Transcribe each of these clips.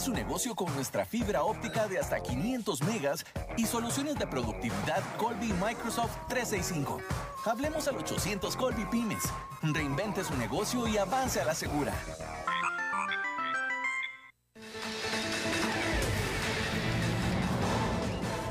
Su negocio con nuestra fibra óptica de hasta 500 megas y soluciones de productividad Colby Microsoft 365. Hablemos al 800 Colby Pymes. Reinvente su negocio y avance a la segura.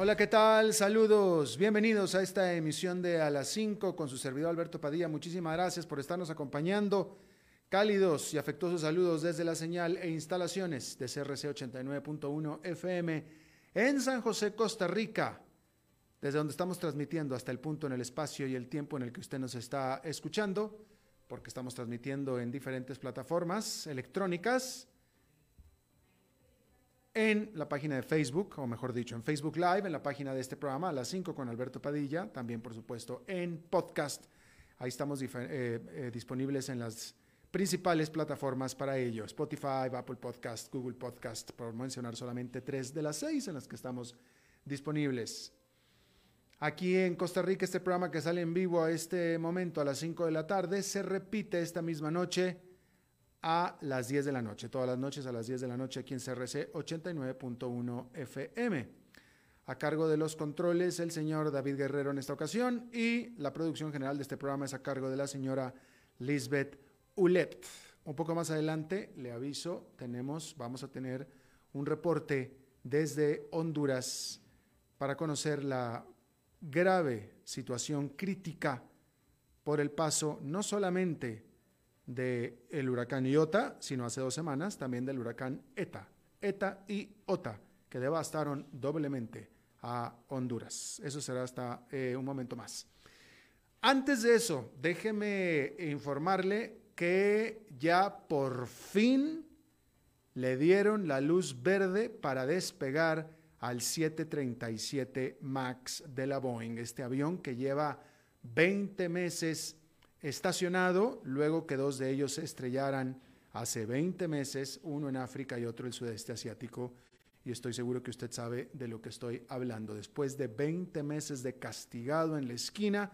Hola, ¿qué tal? Saludos. Bienvenidos a esta emisión de A las 5 con su servidor Alberto Padilla. Muchísimas gracias por estarnos acompañando. Cálidos y afectuosos saludos desde la señal e instalaciones de CRC 89.1 FM en San José, Costa Rica, desde donde estamos transmitiendo hasta el punto en el espacio y el tiempo en el que usted nos está escuchando, porque estamos transmitiendo en diferentes plataformas electrónicas en la página de Facebook, o mejor dicho, en Facebook Live, en la página de este programa, a las 5 con Alberto Padilla, también por supuesto en podcast. Ahí estamos eh, eh, disponibles en las principales plataformas para ello, Spotify, Apple Podcast, Google Podcast, por mencionar solamente tres de las seis en las que estamos disponibles. Aquí en Costa Rica, este programa que sale en vivo a este momento a las 5 de la tarde, se repite esta misma noche a las 10 de la noche, todas las noches a las 10 de la noche aquí en CRC 89.1 FM. A cargo de los controles el señor David Guerrero en esta ocasión y la producción general de este programa es a cargo de la señora Lisbeth Ulet. Un poco más adelante, le aviso, tenemos, vamos a tener un reporte desde Honduras para conocer la grave situación crítica por el paso no solamente del huracán Iota, sino hace dos semanas también del huracán ETA, ETA y OTA, que devastaron doblemente a Honduras. Eso será hasta eh, un momento más. Antes de eso, déjeme informarle que ya por fin le dieron la luz verde para despegar al 737 MAX de la Boeing, este avión que lleva 20 meses estacionado luego que dos de ellos se estrellaran hace 20 meses, uno en África y otro en el sudeste asiático. Y estoy seguro que usted sabe de lo que estoy hablando. Después de 20 meses de castigado en la esquina,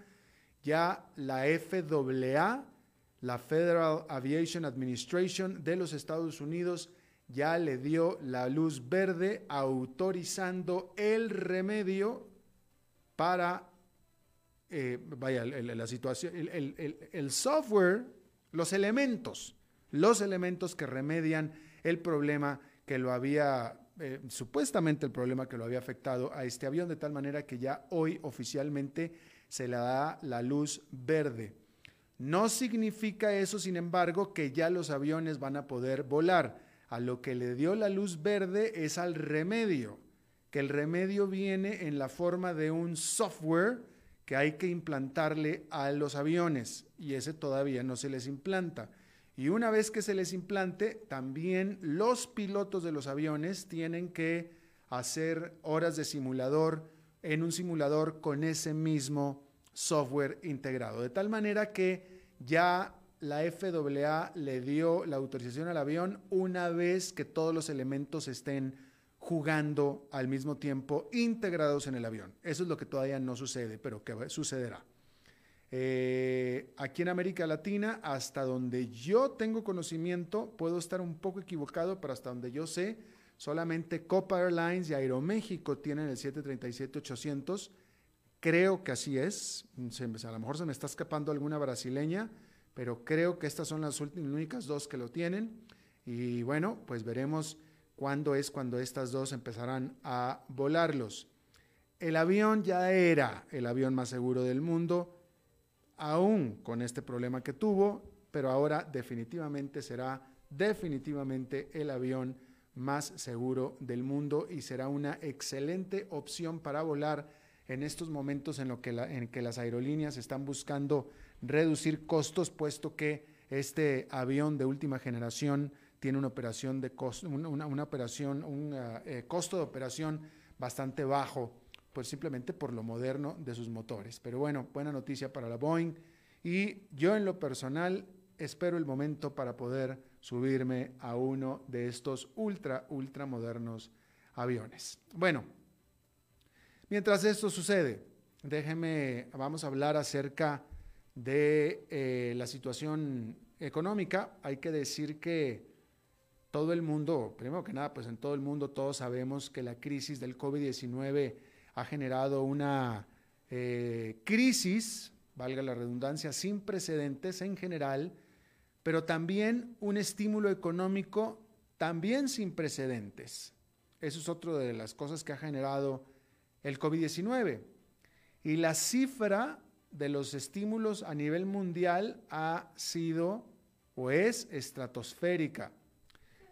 ya la FAA, la Federal Aviation Administration de los Estados Unidos, ya le dio la luz verde autorizando el remedio para eh, vaya, la situación, el, software, los elementos, los elementos que remedian el problema que lo había, eh, supuestamente el problema que lo había afectado a este avión, de tal manera que ya hoy oficialmente se le da la luz verde. No significa eso, sin embargo, que ya los aviones van a poder volar. A lo que le dio la luz verde es al remedio, que el remedio viene en la forma de un software que hay que implantarle a los aviones y ese todavía no se les implanta. Y una vez que se les implante, también los pilotos de los aviones tienen que hacer horas de simulador en un simulador con ese mismo software integrado. De tal manera que ya la FAA le dio la autorización al avión una vez que todos los elementos estén jugando al mismo tiempo integrados en el avión. Eso es lo que todavía no sucede, pero que sucederá. Eh, aquí en América Latina, hasta donde yo tengo conocimiento, puedo estar un poco equivocado, pero hasta donde yo sé, solamente Copa Airlines y Aeroméxico tienen el 737-800. Creo que así es. a lo mejor se me está escapando alguna brasileña, pero creo que estas son las únicas dos que lo tienen. Y bueno, pues veremos cuándo es cuando estas dos empezarán a volarlos. El avión ya era el avión más seguro del mundo, aún con este problema que tuvo, pero ahora definitivamente será definitivamente el avión más seguro del mundo y será una excelente opción para volar en estos momentos en, lo que, en que las aerolíneas están buscando reducir costos, puesto que este avión de última generación tiene una operación de costo, una, operación, un eh, costo de operación bastante bajo, pues simplemente por lo moderno de sus motores. Pero bueno, buena noticia para la Boeing y yo en lo personal espero el momento para poder subirme a uno de estos ultra, ultra modernos aviones. Bueno, mientras esto sucede, déjeme, vamos a hablar acerca de eh, la situación económica. Hay que decir que todo el mundo, primero que nada, pues en todo el mundo todos sabemos que la crisis del COVID-19 ha generado una eh, crisis, valga la redundancia, sin precedentes en general, pero también un estímulo económico también sin precedentes. Eso es otra de las cosas que ha generado el COVID-19. Y la cifra de los estímulos a nivel mundial ha sido o es estratosférica.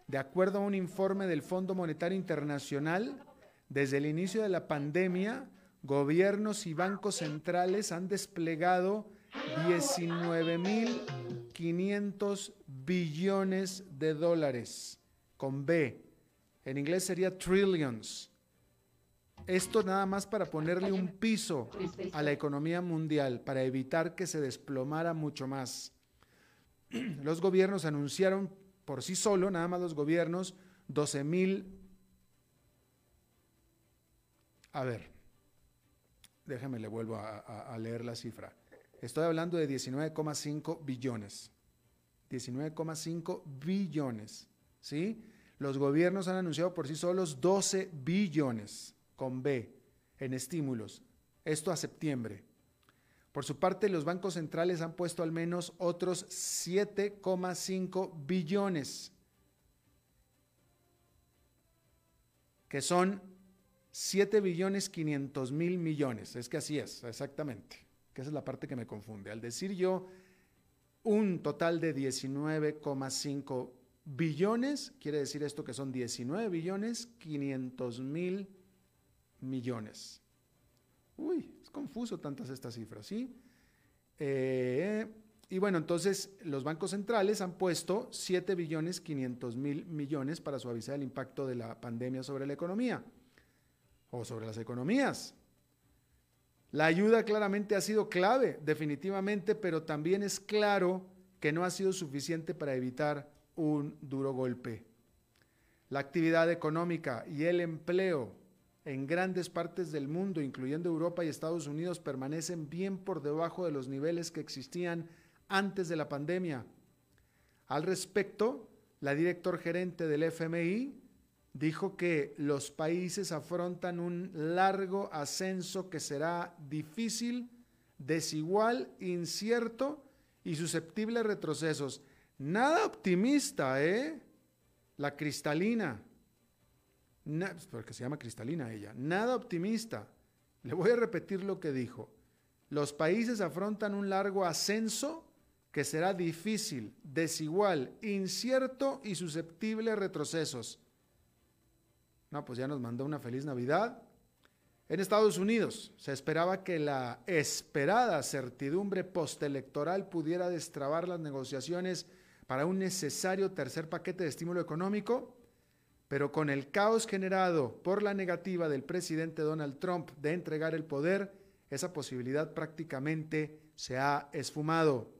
De acuerdo a un informe del Fondo Monetario Internacional, desde el inicio de la pandemia, gobiernos y bancos centrales han desplegado 19.500 billones de dólares con B. En inglés sería trillions. Esto nada más para ponerle un piso a la economía mundial, para evitar que se desplomara mucho más. Los gobiernos anunciaron por sí solo, nada más los gobiernos, 12 mil... A ver, déjame le vuelvo a, leer la cifra. Estoy hablando de 19,5 billones. 19,5 billones. ¿Sí? Los gobiernos han anunciado por sí solos 12 billones con B en estímulos. Esto a septiembre. Por su parte, los bancos centrales han puesto al menos otros 7,5 billones, que son 7 billones 500 mil millones. Es que así es, exactamente. Que esa es la parte que me confunde. Al decir yo un total de 19,5 billones, quiere decir esto que son 19 billones 500 mil millones. Uy, confuso tantas estas cifras, ¿sí? Eh, y bueno, entonces los bancos centrales han puesto 7 billones 500 mil millones para suavizar el impacto de la pandemia sobre la economía o sobre las economías. La ayuda claramente ha sido clave, definitivamente, pero también es claro que no ha sido suficiente para evitar un duro golpe. La actividad económica y el empleo en grandes partes del mundo, incluyendo Europa y Estados Unidos, permanecen bien por debajo de los niveles que existían antes de la pandemia. Al respecto, la director gerente del FMI dijo que los países afrontan un largo ascenso que será difícil, desigual, incierto y susceptible a retrocesos. Nada optimista, ¿eh? La cristalina porque se llama cristalina ella, nada optimista. Le voy a repetir lo que dijo. Los países afrontan un largo ascenso que será difícil, desigual, incierto y susceptible a retrocesos. No, pues ya nos mandó una feliz Navidad. En Estados Unidos se esperaba que la esperada certidumbre postelectoral pudiera destrabar las negociaciones para un necesario tercer paquete de estímulo económico pero con el caos generado por la negativa del presidente Donald Trump de entregar el poder, esa posibilidad prácticamente se ha esfumado.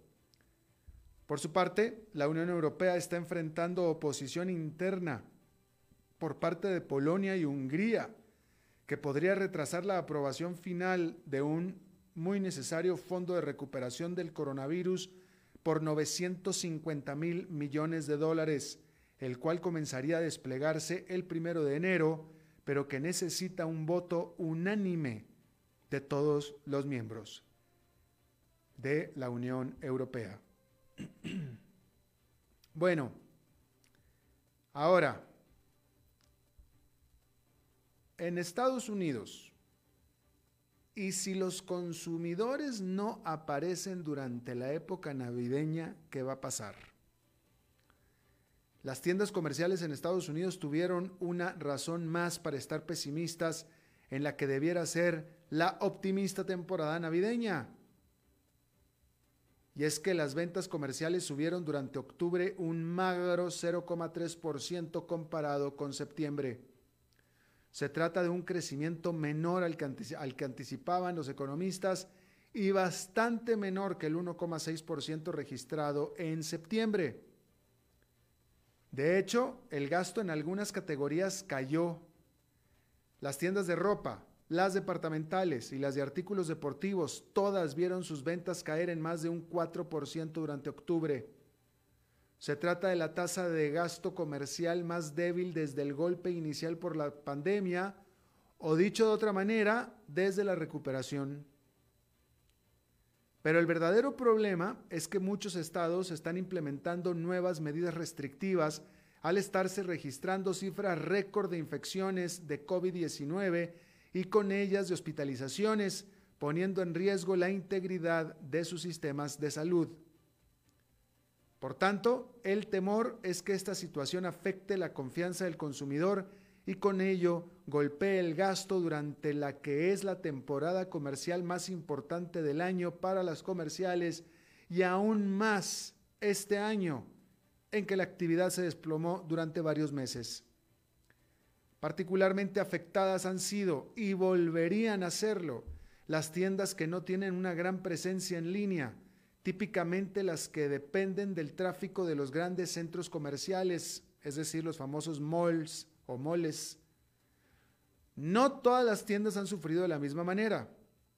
Por su parte, la Unión Europea está enfrentando oposición interna por parte de Polonia y Hungría, que podría retrasar la aprobación final de un muy necesario fondo de recuperación del coronavirus por 950 mil millones de dólares el cual comenzaría a desplegarse el primero de enero, pero que necesita un voto unánime de todos los miembros de la Unión Europea. bueno, ahora, en Estados Unidos, y si los consumidores no aparecen durante la época navideña, ¿qué va a pasar? Las tiendas comerciales en Estados Unidos tuvieron una razón más para estar pesimistas en la que debiera ser la optimista temporada navideña. Y es que las ventas comerciales subieron durante octubre un magro 0,3% comparado con septiembre. Se trata de un crecimiento menor al que, anticipaban los economistas y bastante menor que el 1,6% registrado en septiembre. De hecho, el gasto en algunas categorías cayó. Las tiendas de ropa, las departamentales y las de artículos deportivos, todas vieron sus ventas caer en más de un 4% durante octubre. Se trata de la tasa de gasto comercial más débil desde el golpe inicial por la pandemia, o dicho de otra manera, desde la recuperación. Pero el verdadero problema es que muchos estados están implementando nuevas medidas restrictivas al estarse registrando cifras récord de infecciones de COVID-19 y con ellas de hospitalizaciones, poniendo en riesgo la integridad de sus sistemas de salud. Por tanto, el temor es que esta situación afecte la confianza del consumidor y con ello golpee el gasto durante la que es la temporada comercial más importante del año para las comerciales y aún más este año en que la actividad se desplomó durante varios meses. Particularmente afectadas han sido y volverían a serlo las tiendas que no tienen una gran presencia en línea, típicamente las que dependen del tráfico de los grandes centros comerciales, es decir, los famosos malls o moles. No todas las tiendas han sufrido de la misma manera.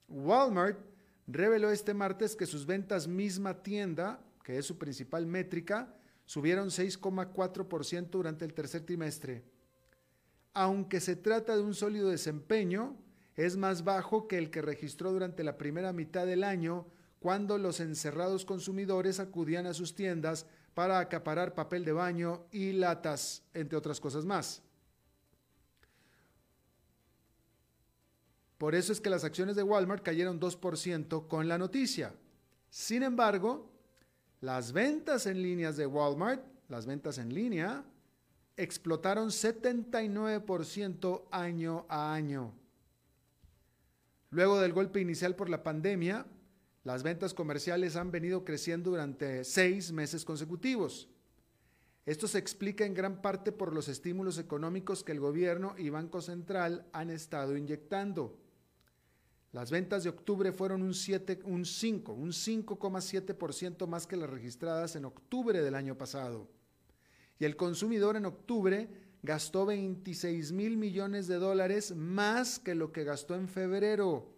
Walmart reveló este martes que sus ventas misma tienda, que es su principal métrica, subieron 6,4% durante el tercer trimestre. Aunque se trata de un sólido desempeño, es más bajo que el que registró durante la primera mitad del año, cuando los encerrados consumidores acudían a sus tiendas para acaparar papel de baño y latas, entre otras cosas más. Por eso es que las acciones de Walmart cayeron 2% con la noticia. Sin embargo, las ventas en líneas de Walmart, las ventas en línea, explotaron 79% año a año. Luego del golpe inicial por la pandemia, las ventas comerciales han venido creciendo durante seis meses consecutivos. Esto se explica en gran parte por los estímulos económicos que el gobierno y Banco Central han estado inyectando. Las ventas de octubre fueron un, 7, un 5, un 5,7% más que las registradas en octubre del año pasado. Y el consumidor en octubre gastó 26 mil millones de dólares más que lo que gastó en febrero.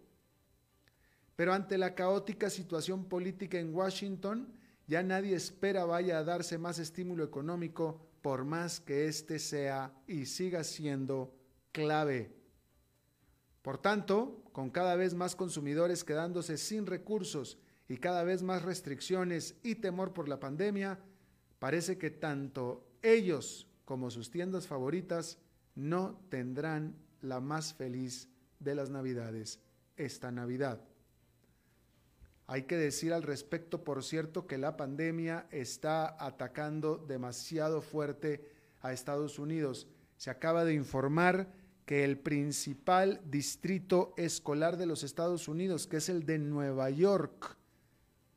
Pero ante la caótica situación política en Washington, ya nadie espera vaya a darse más estímulo económico por más que éste sea y siga siendo clave. Por tanto, con cada vez más consumidores quedándose sin recursos y cada vez más restricciones y temor por la pandemia, parece que tanto ellos como sus tiendas favoritas no tendrán la más feliz de las Navidades esta Navidad. Hay que decir al respecto, por cierto, que la pandemia está atacando demasiado fuerte a Estados Unidos. Se acaba de informar que el principal distrito escolar de los Estados Unidos, que es el de Nueva York,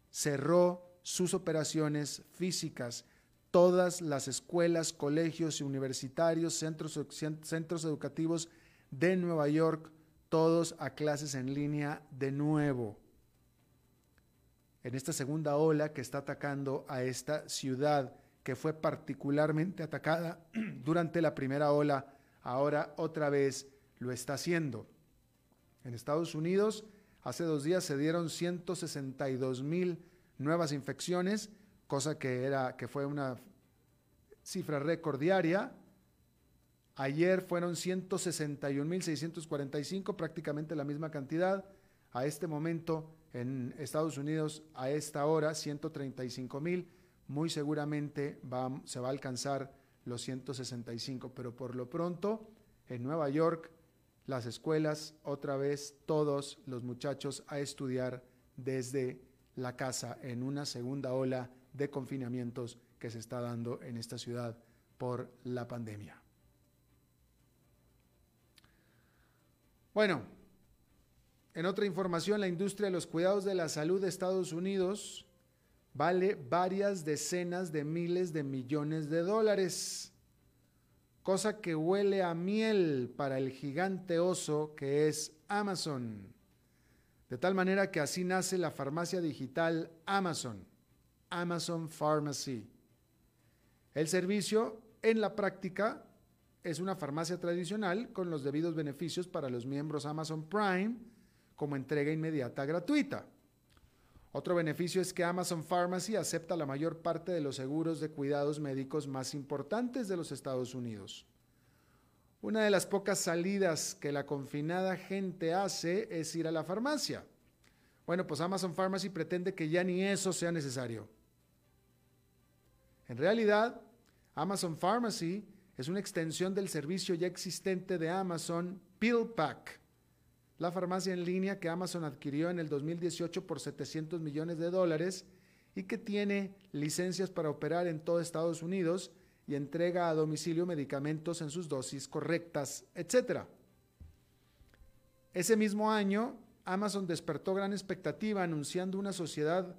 cerró sus operaciones físicas. Todas las escuelas, colegios y universitarios, centros, centros educativos de Nueva York, todos a clases en línea de nuevo en esta segunda ola que está atacando a esta ciudad que fue particularmente atacada durante la primera ola, ahora otra vez lo está haciendo. En Estados Unidos, hace dos días se dieron 162 mil nuevas infecciones, cosa que, era, que fue una cifra récord diaria. Ayer fueron 161.645, prácticamente la misma cantidad. A este momento en Estados Unidos a esta hora 135 mil, muy seguramente se va a alcanzar los 165, pero por lo pronto en Nueva York las escuelas, otra vez todos los muchachos a estudiar desde la casa en una segunda ola de confinamientos que se está dando en esta ciudad por la pandemia. Bueno, en otra información, la industria de los cuidados de la salud de Estados Unidos vale varias decenas de miles de millones de dólares, cosa que huele a miel para el gigante oso que es Amazon. De tal manera que así nace la farmacia digital Amazon, Amazon Pharmacy. El servicio en la práctica es una farmacia tradicional con los debidos beneficios para los miembros Amazon Prime como entrega inmediata gratuita. Otro beneficio es que Amazon Pharmacy acepta la mayor parte de los seguros de cuidados médicos más importantes de los Estados Unidos. Una de las pocas salidas que la confinada gente hace es ir a la farmacia. Bueno, pues Amazon Pharmacy pretende que ya ni eso sea necesario. En realidad, Amazon Pharmacy es una extensión del servicio ya existente de Amazon PillPack, la farmacia en línea que Amazon adquirió en el 2018 por 700 millones de dólares y que tiene licencias para operar en todo Estados Unidos y entrega a domicilio medicamentos en sus dosis correctas, etc. Ese mismo año, Amazon despertó gran expectativa anunciando una sociedad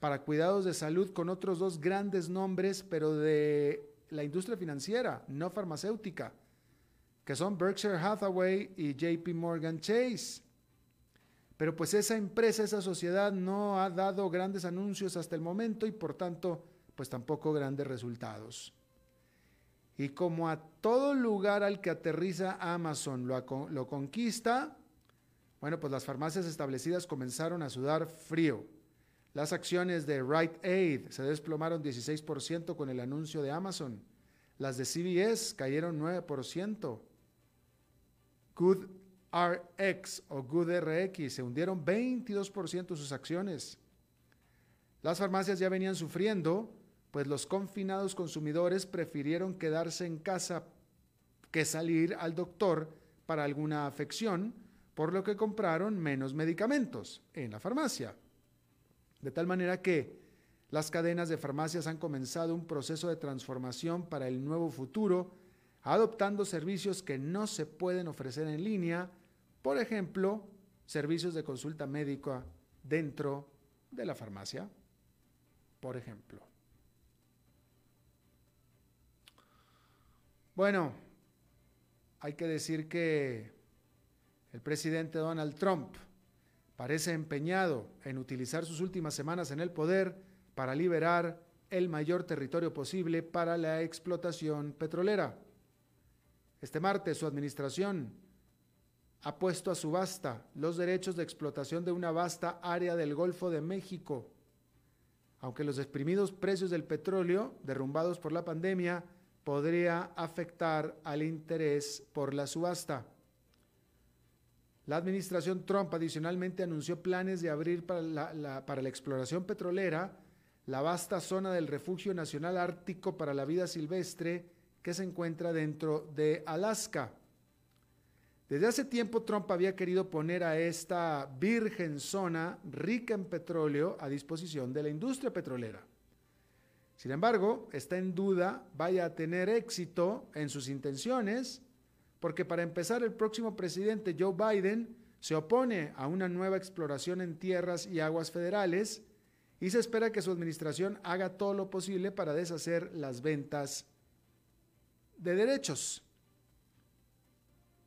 para cuidados de salud con otros dos grandes nombres, pero de la industria financiera, no farmacéutica, que son Berkshire Hathaway y JP Morgan Chase. Pero pues esa empresa, esa sociedad no ha dado grandes anuncios hasta el momento y por tanto pues tampoco grandes resultados. Y como a todo lugar al que aterriza Amazon lo, lo conquista, bueno, pues las farmacias establecidas comenzaron a sudar frío. Las acciones de Rite Aid se desplomaron 16% con el anuncio de Amazon. Las de CVS cayeron 9%. Good RX o Good RX se hundieron 22% sus acciones. Las farmacias ya venían sufriendo, pues los confinados consumidores prefirieron quedarse en casa que salir al doctor para alguna afección, por lo que compraron menos medicamentos en la farmacia. De tal manera que las cadenas de farmacias han comenzado un proceso de transformación para el nuevo futuro, adoptando servicios que no se pueden ofrecer en línea, por ejemplo, servicios de consulta médica dentro de la farmacia, por ejemplo. Bueno, hay que decir que el presidente Donald Trump parece empeñado en utilizar sus últimas semanas en el poder para liberar el mayor territorio posible para la explotación petrolera. Este martes su administración ha puesto a subasta los derechos de explotación de una vasta área del Golfo de México. Aunque los exprimidos precios del petróleo, derrumbados por la pandemia, podría afectar al interés por la subasta. La administración Trump adicionalmente anunció planes de abrir para la, para la exploración petrolera la vasta zona del Refugio Nacional Ártico para la Vida Silvestre que se encuentra dentro de Alaska. Desde hace tiempo Trump había querido poner a esta virgen zona rica en petróleo a disposición de la industria petrolera. Sin embargo, está en duda vaya a tener éxito en sus intenciones porque para empezar el próximo presidente Joe Biden se opone a una nueva exploración en tierras y aguas federales y se espera que su administración haga todo lo posible para deshacer las ventas de derechos.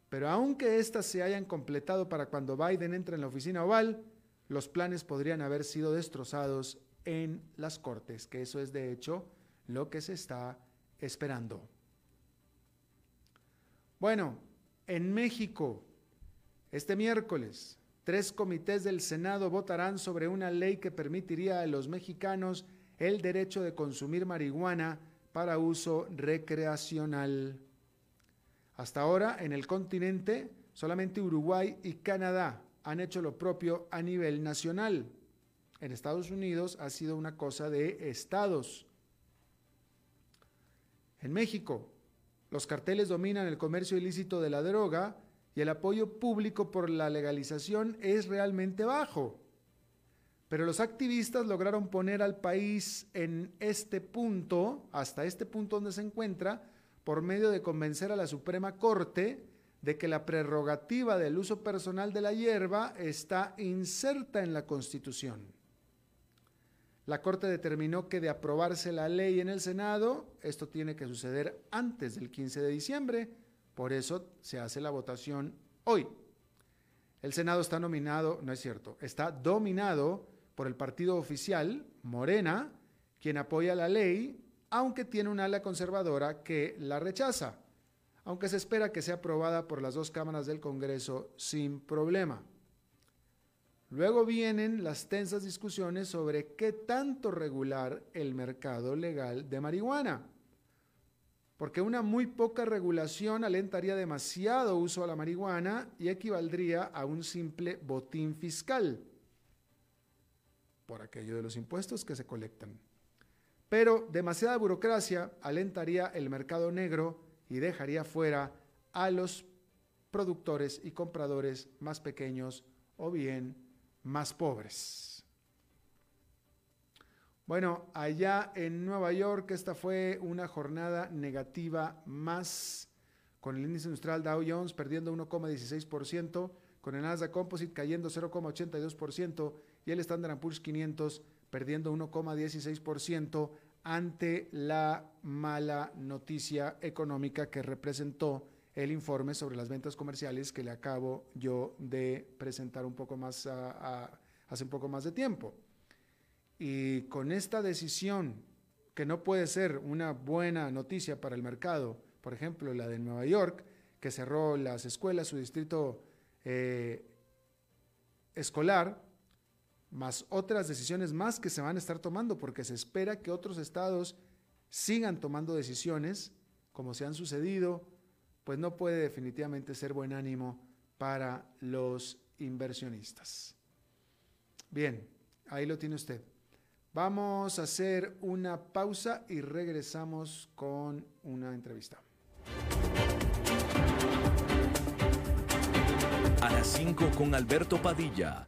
Pero aunque éstas se hayan completado para cuando Biden entre en la oficina oval, los planes podrían haber sido destrozados en las cortes, que eso es de hecho lo que se está esperando. Bueno, en México, este miércoles, tres comités del Senado votarán sobre una ley que permitiría a los mexicanos el derecho de consumir marihuana para uso recreacional. Hasta ahora, en el continente, solamente Uruguay y Canadá han hecho lo propio a nivel nacional. En Estados Unidos ha sido una cosa de estados. En México, los carteles dominan el comercio ilícito de la droga y el apoyo público por la legalización es realmente bajo. Pero los activistas lograron poner al país en este punto, hasta este punto donde se encuentra, por medio de convencer a la Suprema Corte de que la prerrogativa del uso personal de la hierba está inserta en la Constitución. La Corte determinó que de aprobarse la ley en el Senado, esto tiene que suceder antes del 15 de diciembre, por eso se hace la votación hoy. El Senado está nominado, no es cierto, está dominado por el partido oficial, Morena, quien apoya la ley, aunque tiene un ala conservadora que la rechaza aunque se espera que sea aprobada por las dos cámaras del Congreso sin problema. Luego vienen las tensas discusiones sobre qué tanto regular el mercado legal de marihuana, porque una muy poca regulación alentaría demasiado uso a la marihuana y equivaldría a un simple botín fiscal por aquello de los impuestos que se colectan. Pero demasiada burocracia alentaría el mercado negro y dejaría fuera a los productores y compradores más pequeños o bien más pobres. Bueno, allá en Nueva York esta fue una jornada negativa más con el índice industrial Dow Jones perdiendo 1,16%, con el Nasdaq Composite cayendo 0,82% y el Standard Poor's 500 perdiendo 1,16% ante la mala noticia económica que representó el informe sobre las ventas comerciales que le acabo yo de presentar un poco más hace un poco más de tiempo. Y con esta decisión, que no puede ser una buena noticia para el mercado, por ejemplo, la de Nueva York, que cerró las escuelas, su distrito eh, escolar, más otras decisiones más que se van a estar tomando, porque se espera que otros estados sigan tomando decisiones, como se han sucedido, pues no puede definitivamente ser buen ánimo para los inversionistas. Bien, ahí lo tiene usted. Vamos a hacer una pausa y regresamos con una entrevista. A las 5 con Alberto Padilla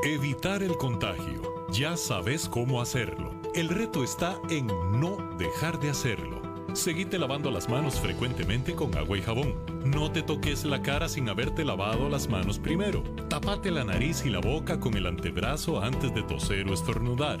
Evitar el contagio. Ya sabes cómo hacerlo. El reto está en no dejar de hacerlo. Seguite lavando las manos frecuentemente con agua y jabón. No te toques la cara sin haberte lavado las manos primero. Tapate la nariz y la boca con el antebrazo antes de toser o estornudar.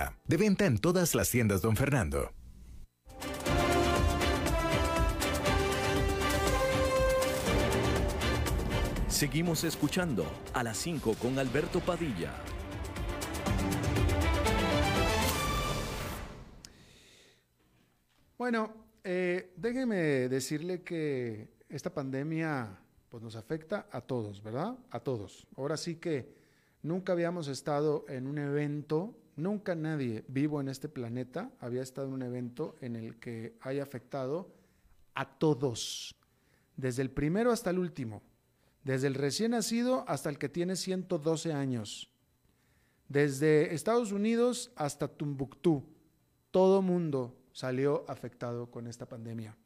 De venta en todas las tiendas, don Fernando. Seguimos escuchando a las 5 con Alberto Padilla. Bueno, eh, déjeme decirle que esta pandemia pues nos afecta a todos, ¿verdad? A todos. Ahora sí que nunca habíamos estado en un evento nunca nadie vivo en este planeta había estado en un evento en el que haya afectado a todos, desde el primero hasta el último, desde el recién nacido hasta el que tiene 112 años, desde Estados Unidos hasta Tumbuctú, todo mundo salió afectado con esta pandemia.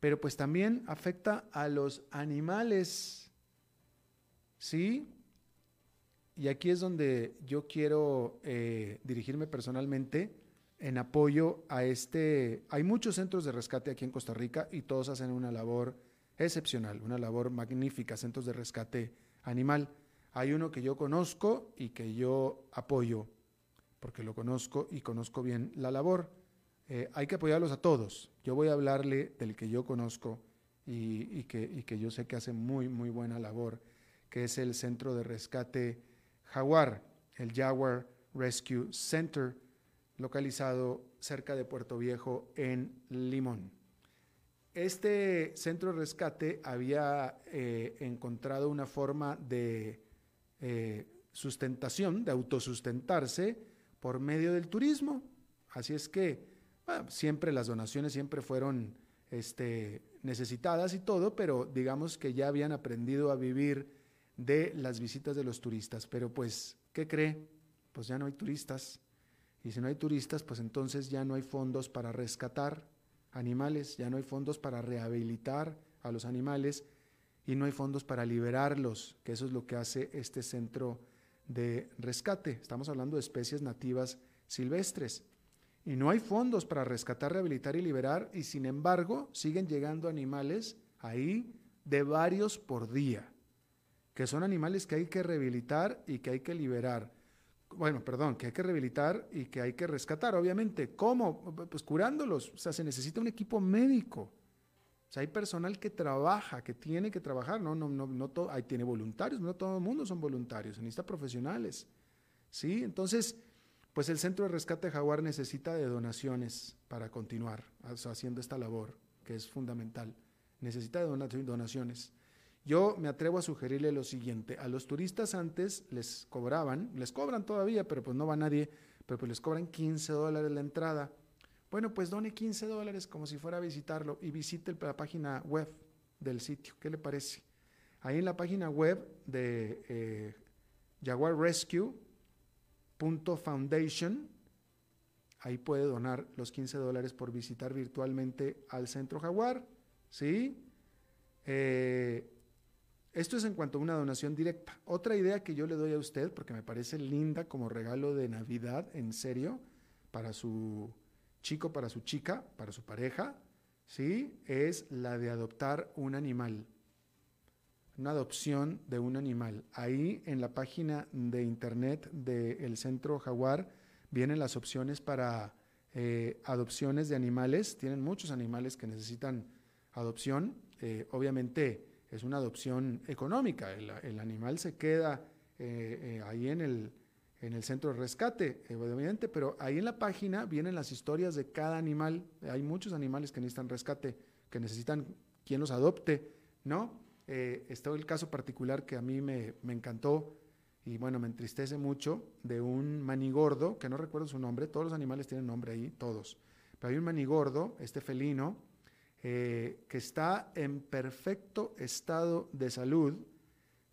Pero pues también afecta a los animales, ¿sí? Y aquí es donde yo quiero eh, dirigirme personalmente en apoyo a este... Hay muchos centros de rescate aquí en Costa Rica y todos hacen una labor excepcional, una labor magnífica, centros de rescate animal. Hay uno que yo conozco y que yo apoyo, porque lo conozco y conozco bien la labor. Eh, hay que apoyarlos a todos. Yo voy a hablarle del que yo conozco y, que, y que yo sé que hace muy, muy buena labor, que es el Centro de Rescate Jaguar, el Jaguar Rescue Center, localizado cerca de Puerto Viejo en Limón. Este centro de rescate había eh, encontrado una forma de eh, sustentación, de autosustentarse por medio del turismo. Así es que siempre las donaciones siempre fueron este, necesitadas y todo, pero digamos que ya habían aprendido a vivir de las visitas de los turistas. Pero pues, ¿qué cree? Pues ya no hay turistas. Y si no hay turistas, pues entonces ya no hay fondos para rescatar animales, ya no hay fondos para rehabilitar a los animales y no hay fondos para liberarlos, que eso es lo que hace este centro de rescate. Estamos hablando de especies nativas silvestres. Y no hay fondos para rescatar, rehabilitar y liberar, y sin embargo siguen llegando animales ahí de varios por día, que son animales que hay que rehabilitar y que hay que liberar bueno, perdón, que hay que rehabilitar y que hay que rescatar, obviamente. ¿Cómo? Pues curándolos. O sea, se necesita un equipo médico. O sea, hay personal que trabaja, que tiene que trabajar. No, no, no, no todo, hay, tiene voluntarios, no todo el mundo son voluntarios, se necesita profesionales. ¿Sí? Entonces, pues el Centro de Rescate Jaguar necesita de donaciones para continuar haciendo esta labor, que es fundamental. Necesita de donaciones. Yo me atrevo a sugerirle lo siguiente, a los turistas antes les cobraban, les cobran todavía, pero pues no va nadie, pero pues les cobran 15 dólares la entrada. Bueno, pues done 15 dólares como si fuera a visitarlo y visite la página web del sitio. ¿Qué le parece? Ahí en la página web de eh, Jaguar Rescue Foundation, ahí puede donar los 15 dólares por visitar virtualmente al centro Jaguar, ¿sí? Eh, esto es en cuanto a una donación directa. Otra idea que yo le doy a usted, porque me parece linda como regalo de Navidad, en serio, para su chico, para su chica, para su pareja, ¿sí? Es la de adoptar un animal. Una adopción de un animal. Ahí en la página de internet del Centro Jaguar vienen las opciones para eh, adopciones de animales. Tienen muchos animales que necesitan adopción. Eh, obviamente, es una adopción económica. El, animal se queda eh, eh, ahí en el, en el centro de rescate, obviamente, pero ahí en la página vienen las historias de cada animal. Hay muchos animales que necesitan rescate, que necesitan quien los adopte, ¿no? Eh, está el caso particular que a mí me, me, encantó y bueno, me entristece mucho de un manigordo, que no recuerdo su nombre, todos los animales tienen nombre ahí, todos. Pero hay un manigordo, este felino, eh, que está en perfecto estado de salud,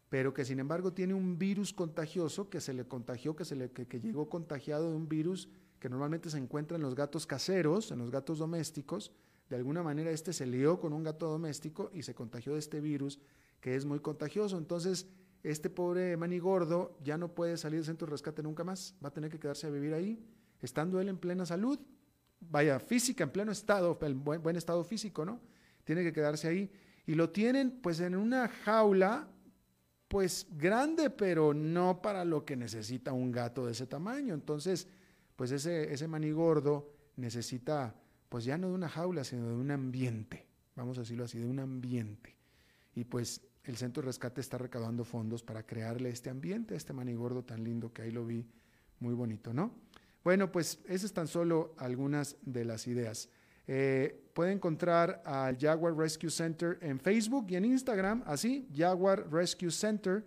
pero que sin embargo tiene un virus contagioso que se le contagió, que, se le, que, llegó contagiado de un virus que normalmente se encuentra en los gatos caseros, en los gatos domésticos. De alguna manera este se lió con un gato doméstico y se contagió de este virus que es muy contagioso. Entonces, este pobre manigordo ya no puede salir del centro de rescate nunca más, va a tener que quedarse a vivir ahí, estando él en plena salud, vaya, física, en pleno estado, en buen, buen estado físico, ¿no? Tiene que quedarse ahí. Y lo tienen pues en una jaula, pues grande, pero no para lo que necesita un gato de ese tamaño. Entonces, pues ese, ese manigordo necesita, pues ya no de una jaula, sino de un ambiente, vamos a decirlo así, de un ambiente. Y pues el centro de rescate está recaudando fondos para crearle este ambiente, este manigordo tan lindo que ahí lo vi, muy bonito, ¿no? Bueno, pues esas tan solo algunas de las ideas. Eh, puede encontrar al Jaguar Rescue Center en Facebook y en Instagram, así, Jaguar Rescue Center,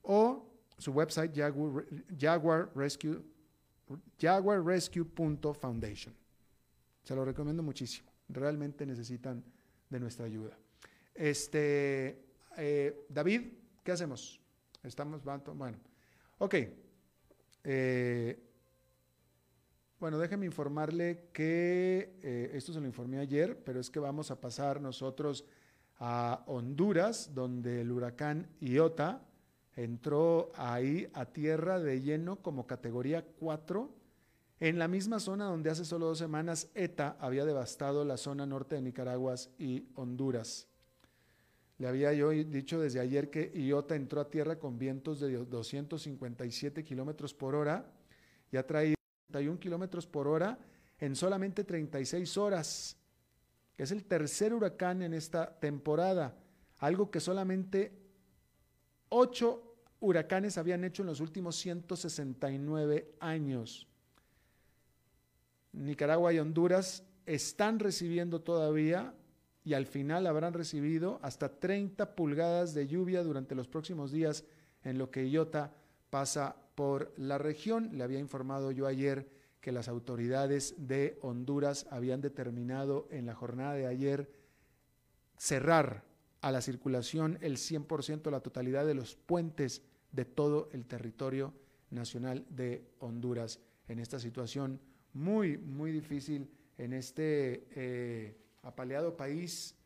o su website Jaguar, Jaguar Rescue, jaguarrescue.foundation. Se lo recomiendo muchísimo. Realmente necesitan de nuestra ayuda. Este, eh, David, ¿qué hacemos? Estamos, bueno, ok. Eh, bueno, déjeme informarle que eh, esto se lo informé ayer, pero es que vamos a pasar nosotros a Honduras, donde el huracán Iota entró ahí a tierra de lleno como categoría 4 en la misma zona donde hace solo dos semanas ETA había devastado la zona norte de Nicaragua y Honduras. Le había yo dicho desde ayer que Iota entró a tierra con vientos de 257 kilómetros por hora y ha traído 31 kilómetros por hora en solamente 36 horas. Es el tercer huracán en esta temporada, algo que solamente ocho huracanes habían hecho en los últimos 169 años. Nicaragua y Honduras están recibiendo todavía y al final habrán recibido hasta 30 pulgadas de lluvia durante los próximos días en lo que Iota pasa por la región. Le había informado yo ayer que las autoridades de Honduras habían determinado en la jornada de ayer cerrar a la circulación el 100%, la totalidad de los puentes de todo el territorio nacional de Honduras en esta situación muy, muy difícil en este eh, apaleado país,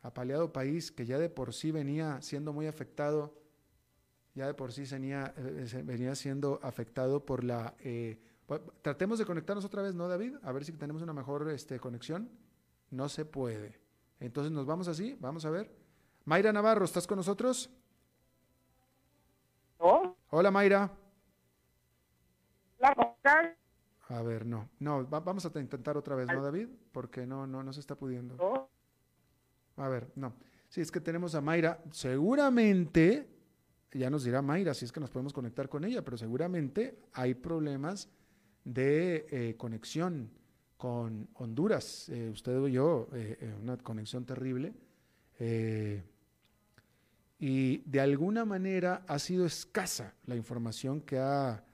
apaleado país que ya de por sí venía siendo muy afectado, ya de por sí venía, eh, venía siendo afectado por la... Eh, tratemos de conectarnos otra vez, ¿no, David? A ver si tenemos una mejor este, conexión. No se puede. Entonces nos vamos así, vamos a ver. Mayra Navarro, ¿estás con nosotros? Hola, Mayra. Hola, a ver, no. No, vamos a intentar otra vez, ¿no, David? Porque no, no, no se está pudiendo. A ver, no. Sí, es que tenemos a Mayra. Seguramente, ya nos dirá Mayra si es que nos podemos conectar con ella, pero seguramente hay problemas de eh, conexión con Honduras. Eh, usted o yo, eh, una conexión terrible. y de alguna manera ha sido escasa la información que ha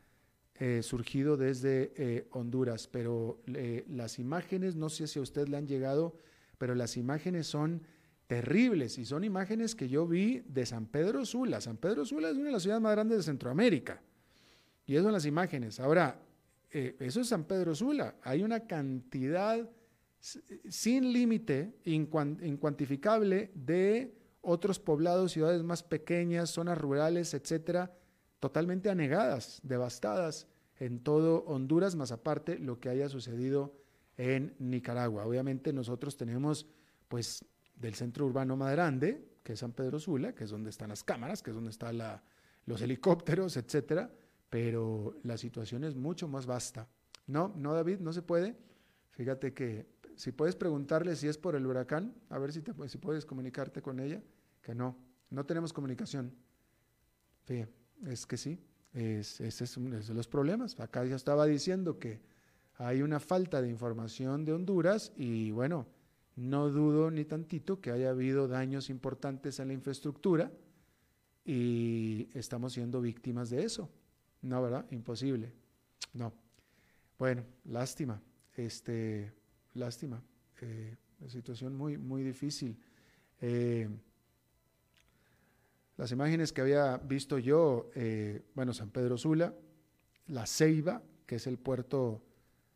eh, surgido desde eh, Honduras, pero eh, las imágenes, no sé si a usted le han llegado, pero las imágenes son terribles y son imágenes que yo vi de San Pedro Sula. San Pedro Sula es una de las ciudades más grandes de Centroamérica. Y eso son las imágenes. Ahora, eso es San Pedro Sula. Hay una cantidad sin límite, incuantificable, de otros poblados, ciudades más pequeñas, zonas rurales, etcétera, totalmente anegadas, devastadas en todo Honduras, más aparte lo que haya sucedido en Nicaragua. Obviamente nosotros tenemos pues del centro urbano más grande, que es San Pedro Sula, que es donde están las cámaras, que es donde están los helicópteros, etcétera, pero la situación es mucho más vasta. No, no David, no se puede. Fíjate que si puedes preguntarle si es por el huracán, a ver si, te, si puedes comunicarte con ella, que no, no tenemos comunicación. Fíjate, es que sí, es, ese es uno de los problemas. Acá ya estaba diciendo que hay una falta de información de Honduras y bueno, no dudo ni tantito que haya habido daños importantes en la infraestructura y estamos siendo víctimas de eso. No, ¿verdad? Imposible. No. Bueno, lástima. Este, lástima. Eh, situación muy, muy difícil. Eh, las imágenes que había visto yo, eh, bueno, San Pedro Sula, La Ceiba, que es el puerto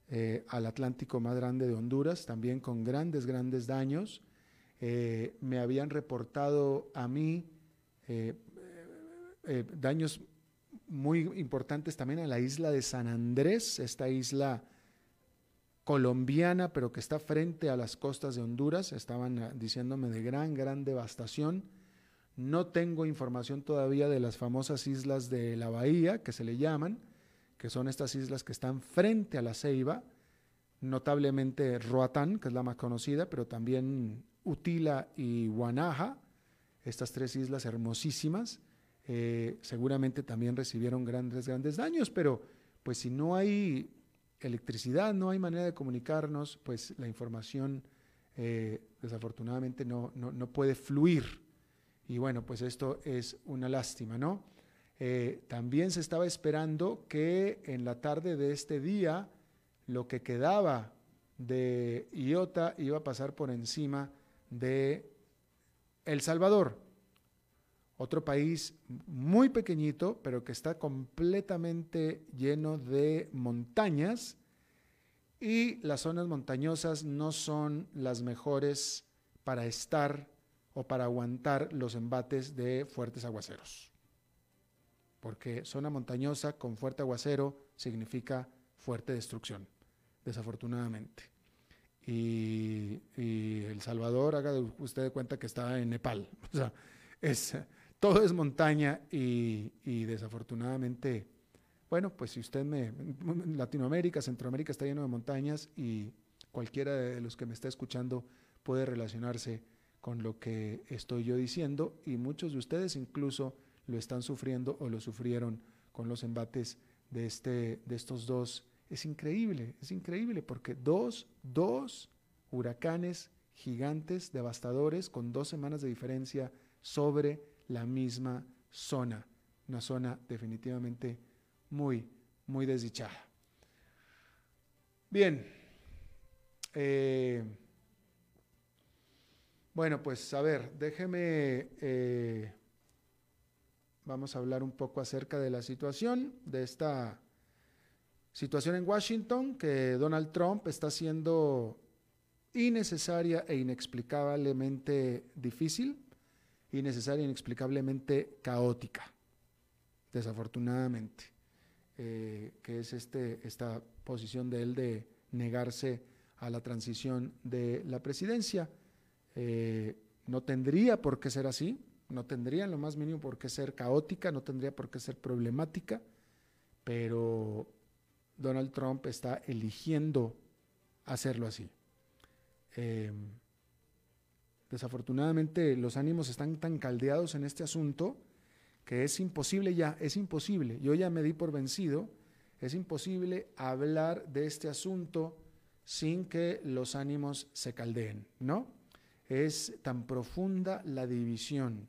eh, al Atlántico más grande de Honduras, también con grandes, grandes daños. Eh, me habían reportado a mí daños muy importantes también en la isla de San Andrés, esta isla colombiana, pero que está frente a las costas de Honduras. Estaban diciéndome de gran, gran devastación. No tengo información todavía de las famosas islas de la bahía, que se le llaman, que son estas islas que están frente a la Ceiba, notablemente Roatán, que es la más conocida, pero también Utila y Guanaja, estas tres islas hermosísimas, eh, seguramente también recibieron grandes, grandes daños, pero pues si no hay electricidad, no hay manera de comunicarnos, pues la información eh, desafortunadamente no, no, puede fluir. Y bueno, pues esto es una lástima, ¿no? Eh, también se estaba esperando que en la tarde de este día lo que quedaba de Iota iba a pasar por encima de El Salvador, otro país muy pequeñito, pero que está completamente lleno de montañas y las zonas montañosas no son las mejores para estar o para aguantar los embates de fuertes aguaceros. Porque zona montañosa con fuerte aguacero significa fuerte destrucción, desafortunadamente. Y, El Salvador, haga usted de cuenta que está en Nepal. O sea, es, todo es montaña y, y desafortunadamente bueno, pues si usted me... Latinoamérica, Centroamérica está lleno de montañas y cualquiera de los que me está escuchando puede relacionarse con lo que estoy yo diciendo y muchos de ustedes incluso lo están sufriendo o lo sufrieron con los embates de, este, de estos dos. Es increíble, es increíble porque dos, dos huracanes gigantes, devastadores, con dos semanas de diferencia sobre la misma zona. Una zona definitivamente muy, muy desdichada. Bien. Eh, bueno, pues a ver, déjeme, eh, vamos a hablar un poco acerca de la situación, de esta situación en Washington que Donald Trump está haciendo innecesaria e inexplicablemente difícil, innecesaria e inexplicablemente caótica, desafortunadamente. Eh, que es este, esta posición de él de negarse a la transición de la presidencia. Eh, no tendría por qué ser así, no tendría en lo más mínimo por qué ser caótica, no tendría por qué ser problemática, pero Donald Trump está eligiendo hacerlo así. Eh, desafortunadamente los ánimos están tan caldeados en este asunto que es imposible ya, es imposible, yo ya me di por vencido, es imposible hablar de este asunto sin que los ánimos se caldeen, ¿no? Es tan profunda la división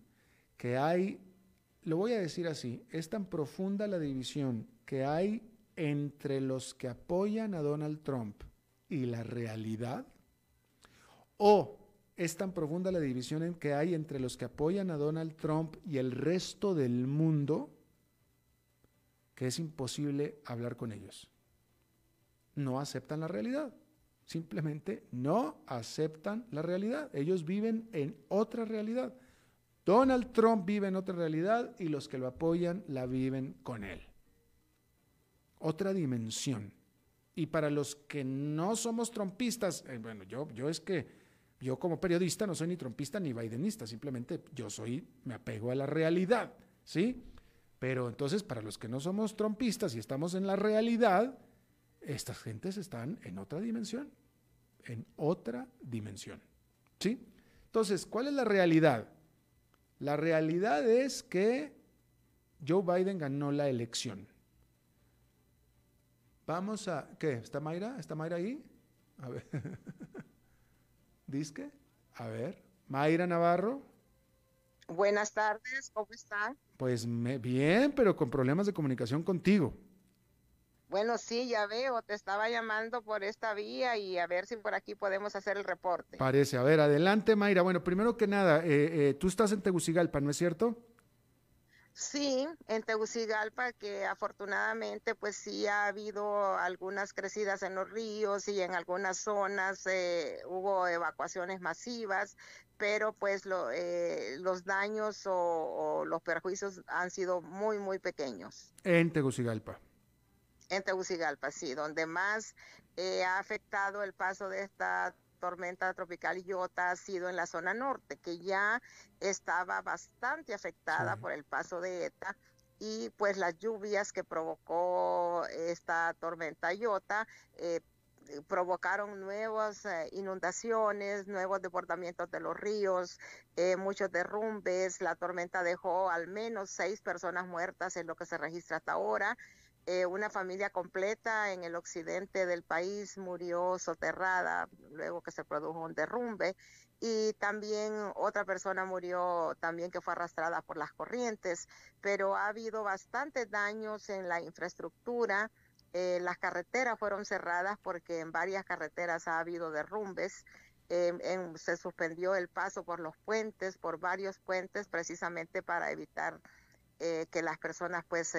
que hay, lo voy a decir así, es tan profunda la división que hay entre los que apoyan a Donald Trump y la realidad, o es tan profunda la división que hay entre los que apoyan a Donald Trump y el resto del mundo que es imposible hablar con ellos. No aceptan la realidad. Simplemente no aceptan la realidad. Ellos viven en otra realidad. Donald Trump vive en otra realidad y los que lo apoyan la viven con él. Otra dimensión. Y para los que no somos trompistas, eh, bueno, yo, yo es que yo como periodista no soy ni trompista ni bidenista, simplemente yo soy, me apego a la realidad, ¿sí? Pero entonces para los que no somos trompistas y estamos en la realidad, estas gentes están en otra dimensión, en otra dimensión, ¿sí? Entonces, ¿cuál es la realidad? La realidad es que Joe Biden ganó la elección. Vamos a, ¿qué? ¿Está Mayra? ¿Está Mayra ahí? A ver. Disque, a ver, Mayra Navarro. Buenas tardes, ¿cómo están? Pues bien, pero con problemas de comunicación contigo. Bueno, sí, ya veo, te estaba llamando por esta vía y a ver si por aquí podemos hacer el reporte. Parece, a ver, adelante Mayra. Bueno, primero que nada, eh, eh, tú estás en Tegucigalpa, ¿no es cierto? Sí, en Tegucigalpa, que afortunadamente pues sí ha habido algunas crecidas en los ríos y en algunas zonas eh, hubo evacuaciones masivas, pero pues eh, los daños o, los perjuicios han sido muy, muy pequeños. En Tegucigalpa. En Tegucigalpa, sí, donde más eh, ha afectado el paso de esta tormenta tropical Iota ha sido en la zona norte, que ya estaba bastante afectada por el paso de ETA y pues las lluvias que provocó esta tormenta Iota eh, provocaron nuevas eh, inundaciones, nuevos desbordamientos de los ríos, eh, muchos derrumbes. La tormenta dejó al menos seis personas muertas, en lo que se registra hasta ahora. Eh, una familia completa en el occidente del país murió soterrada luego que se produjo un derrumbe y también otra persona murió también que fue arrastrada por las corrientes, pero ha habido bastantes daños en la infraestructura. Eh, las carreteras fueron cerradas porque en varias carreteras ha habido derrumbes. se suspendió el paso por los puentes, por varios puentes, precisamente para evitar eh, que las personas pues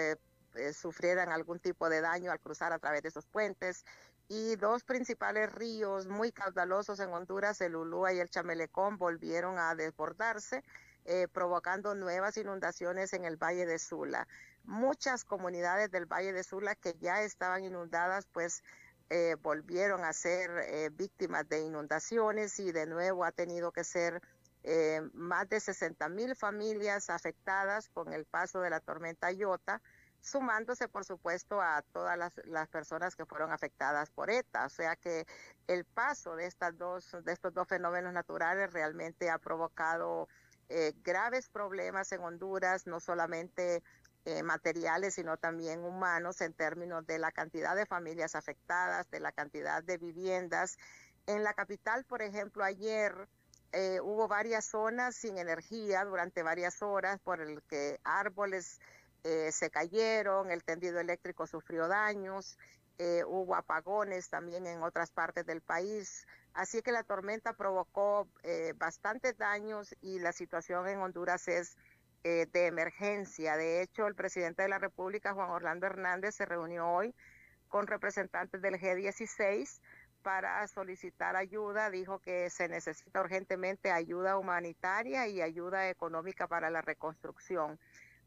eh, sufrieran algún tipo de daño al cruzar a través de esos puentes y dos principales ríos muy caudalosos en Honduras, el Ulúa y el Chamelecón, volvieron a desbordarse, eh, provocando nuevas inundaciones en el Valle de Sula. Muchas comunidades del Valle de Sula que ya estaban inundadas, pues eh, volvieron a ser eh, víctimas de inundaciones y de nuevo ha tenido que ser más de 60 mil familias afectadas con el paso de la tormenta Iota sumándose por supuesto a todas las, personas que fueron afectadas por ETA. O sea que el paso de, estas dos, de estos dos fenómenos naturales realmente ha provocado eh, graves problemas en Honduras, no solamente eh, materiales, sino también humanos en términos de la cantidad de familias afectadas, de la cantidad de viviendas. En la capital, por ejemplo, ayer eh, hubo varias zonas sin energía durante varias horas por el que árboles eh, se cayeron, el tendido eléctrico sufrió daños, eh, hubo apagones también en otras partes del país. Así que la tormenta provocó eh, bastantes daños y la situación en Honduras es de emergencia. De hecho, el presidente de la República, Juan Orlando Hernández, se reunió hoy con representantes del G16 para solicitar ayuda. Dijo que se necesita urgentemente ayuda humanitaria y ayuda económica para la reconstrucción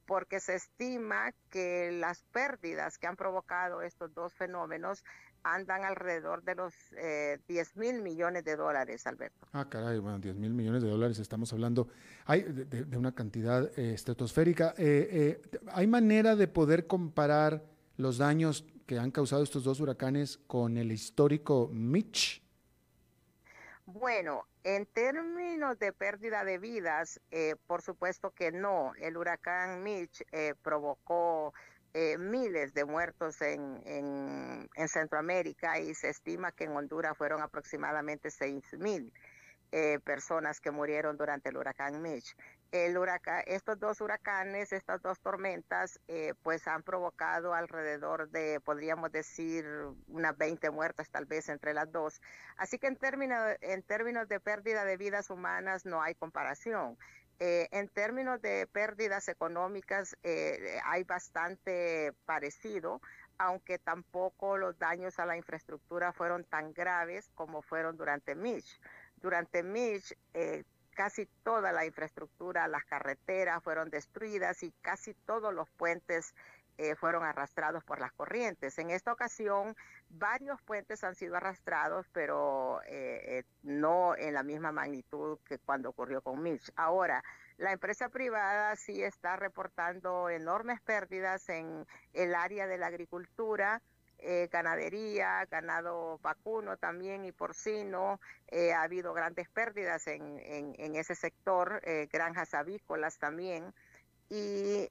porque se estima que las pérdidas que han provocado estos dos fenómenos andan alrededor de los 10 eh, mil millones de dólares, Alberto. Ah, caray, bueno, 10 mil millones de dólares estamos hablando de, una cantidad eh, estratosférica. Eh, ¿Hay manera de poder comparar los daños que han causado estos dos huracanes con el histórico Mitch? Bueno, en términos de pérdida de vidas, eh, por supuesto que no. El huracán Mitch eh, provocó eh, miles de muertos en, en, Centroamérica y se estima que en Honduras fueron aproximadamente seis mil. Eh, personas que murieron durante el huracán Mitch. El huracán, estos dos huracanes, estas dos tormentas, eh, pues han provocado alrededor de, podríamos decir, unas 20 muertes tal vez entre las dos. Así que en términos, en términos de pérdida de vidas humanas no hay comparación. Eh, en términos de pérdidas económicas hay bastante parecido, aunque tampoco los daños a la infraestructura fueron tan graves como fueron durante Mitch. Durante Mitch, eh, casi toda la infraestructura, las carreteras fueron destruidas y casi todos los puentes eh, fueron arrastrados por las corrientes. En esta ocasión, varios puentes han sido arrastrados, pero eh, no en la misma magnitud que cuando ocurrió con Mitch. Ahora, la empresa privada sí está reportando enormes pérdidas en el área de la agricultura, eh, ganadería, ganado vacuno también y porcino. Eh, ha habido grandes pérdidas en, en, ese sector, eh, granjas avícolas también. Y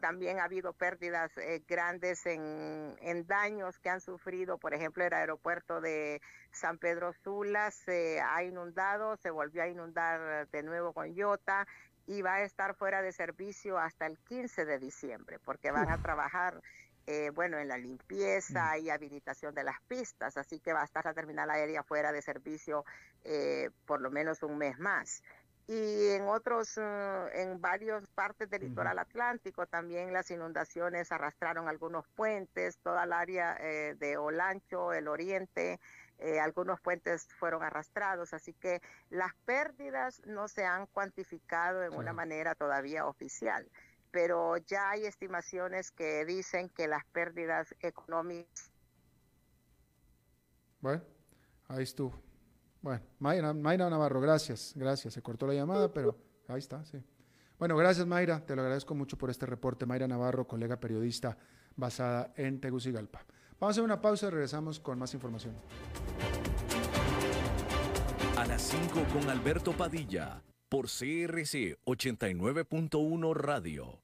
también ha habido pérdidas grandes en, en, daños que han sufrido, por ejemplo, el aeropuerto de San Pedro Sula se ha inundado, se volvió a inundar de nuevo con Iota y va a estar fuera de servicio hasta el 15 de diciembre, porque van a trabajar eh, bueno, en la limpieza mm. y habilitación de las pistas, así que va a estar la terminal aérea fuera de servicio eh, por lo menos un mes más. Y en otros, uh, en varias partes del litoral atlántico también las inundaciones arrastraron algunos puentes, toda el área eh, de Olancho, el oriente, algunos puentes fueron arrastrados, así que las pérdidas no se han cuantificado en una manera todavía oficial pero ya hay estimaciones que dicen que las pérdidas económicas. Bueno, ahí estuvo. Bueno, Mayra, Mayra Navarro, gracias, gracias. Se cortó la llamada, pero ahí está, sí. Bueno, gracias Mayra, te lo agradezco mucho por este reporte. Mayra Navarro, colega periodista basada en Tegucigalpa. Vamos a hacer una pausa y regresamos con más información. A las 5 con Alberto Padilla, por CRC 89.1 Radio.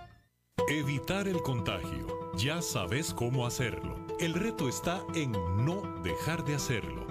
Evitar el contagio. Ya sabes cómo hacerlo. El reto está en no dejar de hacerlo.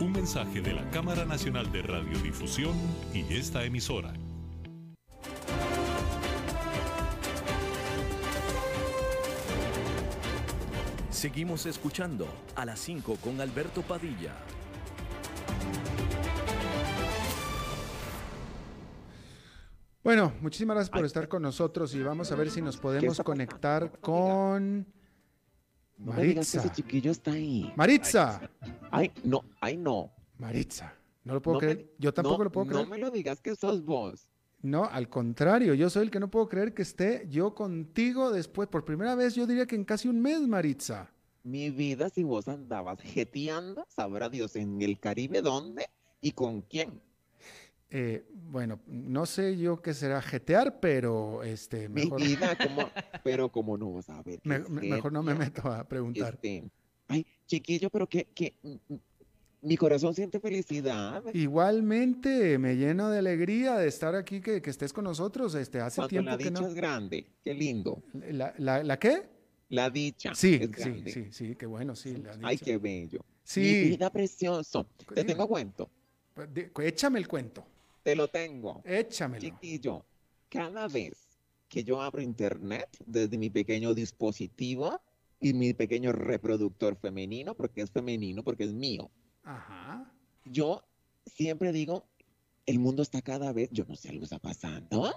Un mensaje de la Cámara Nacional de Radiodifusión y esta emisora. Seguimos escuchando a las 5 con Alberto Padilla. Bueno, muchísimas gracias por estar con nosotros y vamos a ver si nos podemos conectar con Maritza. ese chiquillo está ahí. Maritza. Ay, no, ay, no. Maritza. No lo puedo creer. yo tampoco lo puedo creer. No me lo digas que sos vos. No, al contrario, yo soy el que no puedo creer que esté yo contigo después, por primera vez, yo diría que en casi un mes, Maritza. Mi vida, si vos andabas jeteando, sabrá Dios en el Caribe dónde y con quién. Eh, bueno, no sé yo qué será jetear, pero este mejor. Mi vida, como, pero como no vas a ver. mejor no me meto a preguntar. Este, ay, chiquillo, pero que, que mi corazón siente felicidad. Igualmente, me lleno de alegría de estar aquí, que, que estés con nosotros. Este, hace tiempo la que dicha es grande, qué lindo. ¿La, la, la qué? La dicha. Sí, sí, sí, sí, qué bueno, sí. La dicha. Ay, qué bello. Sí. Mi vida precioso. Te tengo cuento. Pues, échame el cuento. Te lo tengo. Échamelo. Chiquillo, cada vez que yo abro internet desde mi pequeño dispositivo y mi pequeño reproductor femenino, porque es femenino, porque es mío, Ajá. Yo siempre digo, el mundo está cada vez, yo no sé, algo está pasando.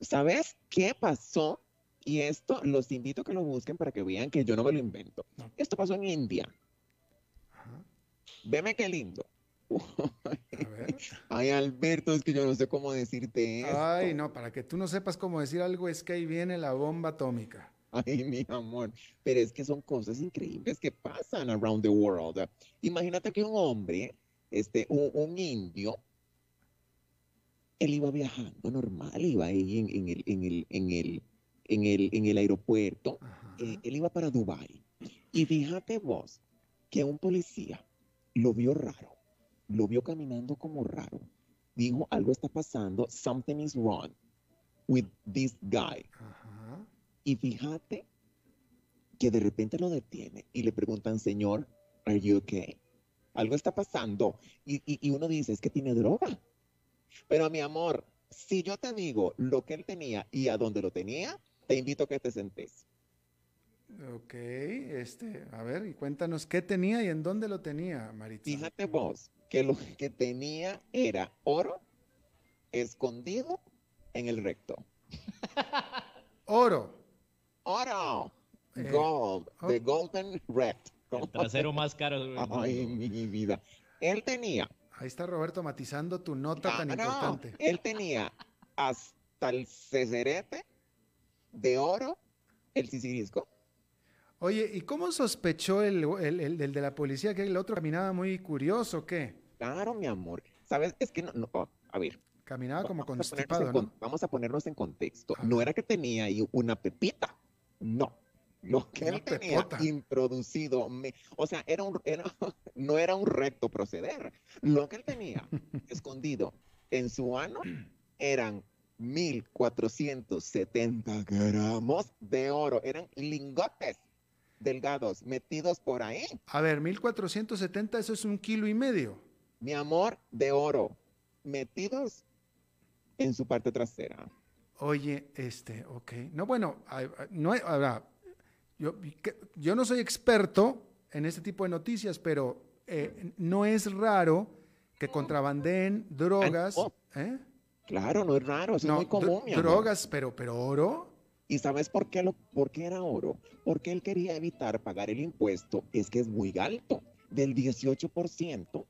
¿Sabes qué pasó? Y esto los invito a que lo busquen para que vean que yo no me lo invento. Esto pasó en India. Ajá. Veme qué lindo. Ay, Alberto, es que yo no sé cómo decirte esto. Ay, no, para que tú no sepas cómo decir algo es que ahí viene la bomba atómica. Ay, mi amor, pero es que son cosas increíbles que pasan around the world. Imagínate que un hombre, este, un, indio, él iba viajando normal, iba ahí en, el, en, el, en, el, en, el, en el aeropuerto, eh, él iba para Dubai. Y fíjate vos que un policía lo vio raro, lo vio caminando como raro. Dijo, algo está pasando, something is wrong with this guy. Y fíjate que de repente lo detiene y le preguntan, señor, ¿are you okay? Algo está pasando. Y, uno dice, es que tiene droga. Pero mi amor, si yo te digo lo que él tenía y a dónde lo tenía, te invito a que te sentes. Ok, este, a ver, y cuéntanos qué tenía y en dónde lo tenía, Maritza. Fíjate vos que lo que tenía era oro escondido en el recto. oro. Oro. Eh, Gold. The Golden Red. El trasero más caro. Ay, mi vida. Él tenía. Ahí está Roberto matizando tu nota tan importante. Él tenía hasta el cecerete de oro, el sicirisco. Oye, ¿y cómo sospechó el, el, de la policía que el otro caminaba muy curioso qué? Claro, mi amor. ¿Sabes? Es que no, no a ver. Caminaba como constipado, ¿no? Vamos a ponernos en contexto. No era que tenía ahí una pepita. No, lo que él tenía introducido, o sea, era un, no era un recto proceder. Lo que él tenía escondido en su ano eran 1470 gramos de oro, eran lingotes delgados metidos por ahí. A ver, 1470, eso es un kilo y medio. Mi amor, de oro, metidos en su parte trasera. Oye, este, ok. No, bueno, no ahora, yo, yo no soy experto en este tipo de noticias, pero eh, no es raro que contrabandeen drogas. no. ¿eh? Claro, no es raro, eso No, es muy común, dro- mi amor. drogas, pero, pero oro. ¿Y sabes por qué, lo, por qué era oro? Porque él quería evitar pagar el impuesto, es que es muy alto, del 18%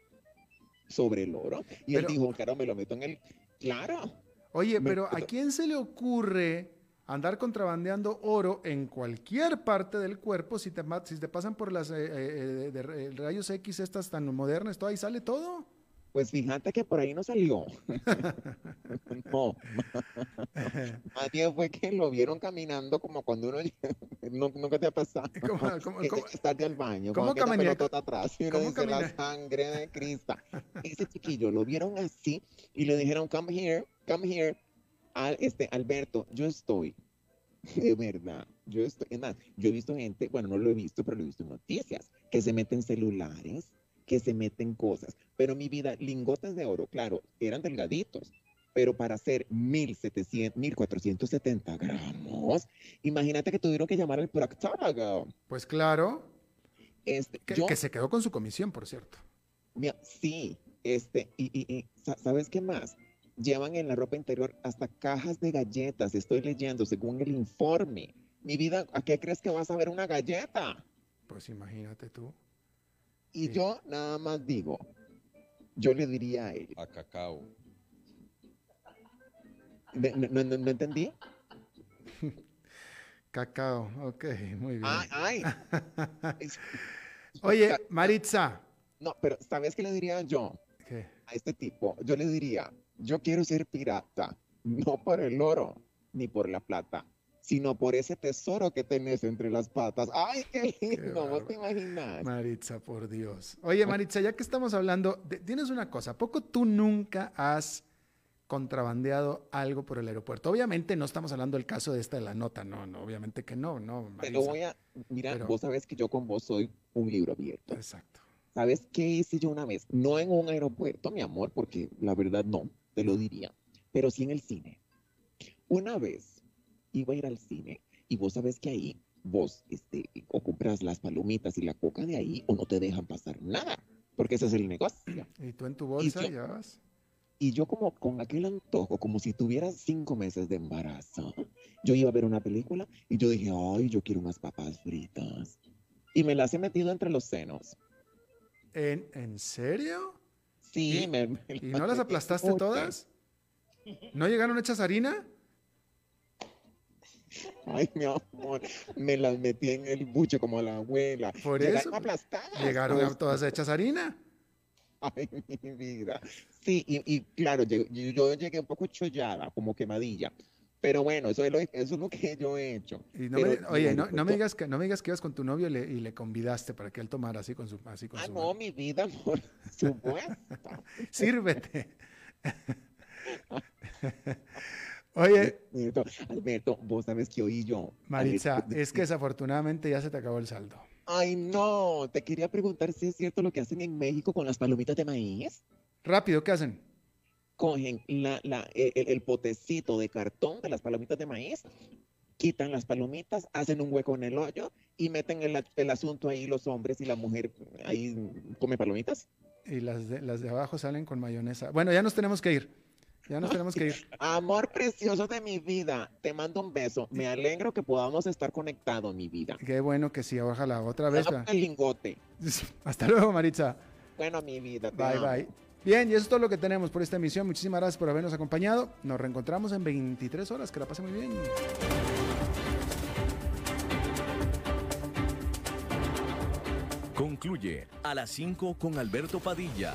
sobre el oro. Y él dijo, claro, me lo meto en el... Claro. Oye, Me- pero ¿a quién se le ocurre andar contrabandeando oro en cualquier parte del cuerpo si te, si te pasan por las eh, eh, de- de- rayos X estas tan modernas, todo ahí sale todo? Pues fíjate que por ahí no salió. no. Más bien fue que lo vieron caminando como cuando uno no, nunca te ha pasado. ¿Cómo- cómo- que cómo- estás al baño, cómo camina- atrás y uno dice la sangre de Cristo. Ese chiquillo lo vieron así y le dijeron, come here, come here. Al, este, Alberto, yo estoy. De verdad, yo estoy. Es más, yo he visto gente, bueno, no lo he visto, pero lo he visto en noticias, que se meten celulares, que se meten cosas. Pero mi vida, lingotes de oro, claro, eran delgaditos, pero para hacer 1700, 1470 gramos, imagínate que tuvieron que llamar al proctólogo. Pues claro, Este, que, yo, que se quedó con su comisión, por cierto. mira, sí, este, y, y- y, sa- ¿sabes qué más? Llevan en la ropa interior hasta cajas de galletas, estoy leyendo según el informe. Mi vida, ¿a qué crees que vas a ver una galleta? Pues imagínate tú. Y Sí. yo nada más digo, yo le diría a él, A cacao. ¿no, no- no- no entendí? Cacao, ok, muy bien. Ay, ay. Es- Oye, Maritza, No, pero ¿sabes qué le diría yo ¿qué? a este tipo? Yo le diría, yo quiero ser pirata, no por el oro ni por la plata, sino por ese tesoro que tenés entre las patas. ¡Ay, qué lindo! ¿Vos te imaginas? Maritza, por Dios. Oye, Maritza, ya que estamos hablando, tienes una cosa, ¿a poco tú nunca has contrabandeado algo por el aeropuerto? Obviamente no estamos hablando del caso de esta de la nota, no, no, obviamente que no, no, Te Maritza. lo voy a... Mira, Pero- vos sabes que yo con vos soy un libro abierto. Exacto. ¿Sabes qué hice yo una vez? No en un aeropuerto, mi amor, porque la verdad no, te lo diría, pero sí en el cine. Una vez iba a ir al cine y vos sabes que ahí vos este, o compras las palomitas y la coca de ahí o no te dejan pasar nada, porque ese es el negocio. ¿Y tú en tu bolsa yo- llevas? Y yo como con aquel antojo, como si tuviera cinco meses de embarazo, yo iba a ver una película y yo dije, ay, yo quiero unas papas fritas. Y me las he metido entre los senos. ¿En, ¿en serio? Sí, ¿Y- me, me ¿Y no las aplastaste todas? ¿No llegaron hechas harina? Ay, mi amor, me las metí en el buche como la abuela. Por Llegaron eso, aplastadas. ¿Llegaron a pues. todas hechas harina? Ay, mi vida. Sí, y, y claro, yo, yo- llegué un poco chollada, como quemadilla. Pero bueno, eso es lo, eso es lo que yo he hecho. Y no Pero me- oye, no, no me digas que no me digas que ibas con tu novio y le, y le convidaste para que él tomara así con su así con Ah, su no, mano. mi vida, por supuesto. Sírvete. Oye, Alberto, Alberto, vos sabes que oí yo. Maritza, Alberto, es que desafortunadamente ya se te acabó el saldo. Ay, no, te quería preguntar si es cierto lo que hacen en México con las palomitas de maíz. Rápido, ¿qué hacen? Cogen la, la, el, el- el potecito de cartón de las palomitas de maíz, quitan las palomitas, hacen un hueco en el hoyo y meten el, el asunto ahí los hombres y la mujer ahí come palomitas. Y las de, las de abajo salen con mayonesa. Bueno, ya nos tenemos que ir. Ya nos tenemos que ir. Amor precioso de mi vida, te mando un beso. Me alegro que podamos estar conectados, mi vida. Qué bueno que sí, ojalá otra vez. El lingote. Hasta luego, Maritza. Bueno, mi vida. te Bye, amo. bye. Bien, y eso es todo lo que tenemos por esta emisión. Muchísimas gracias por habernos acompañado. Nos reencontramos en 23 horas. Que la pase muy bien. Concluye a las 5 con Alberto Padilla.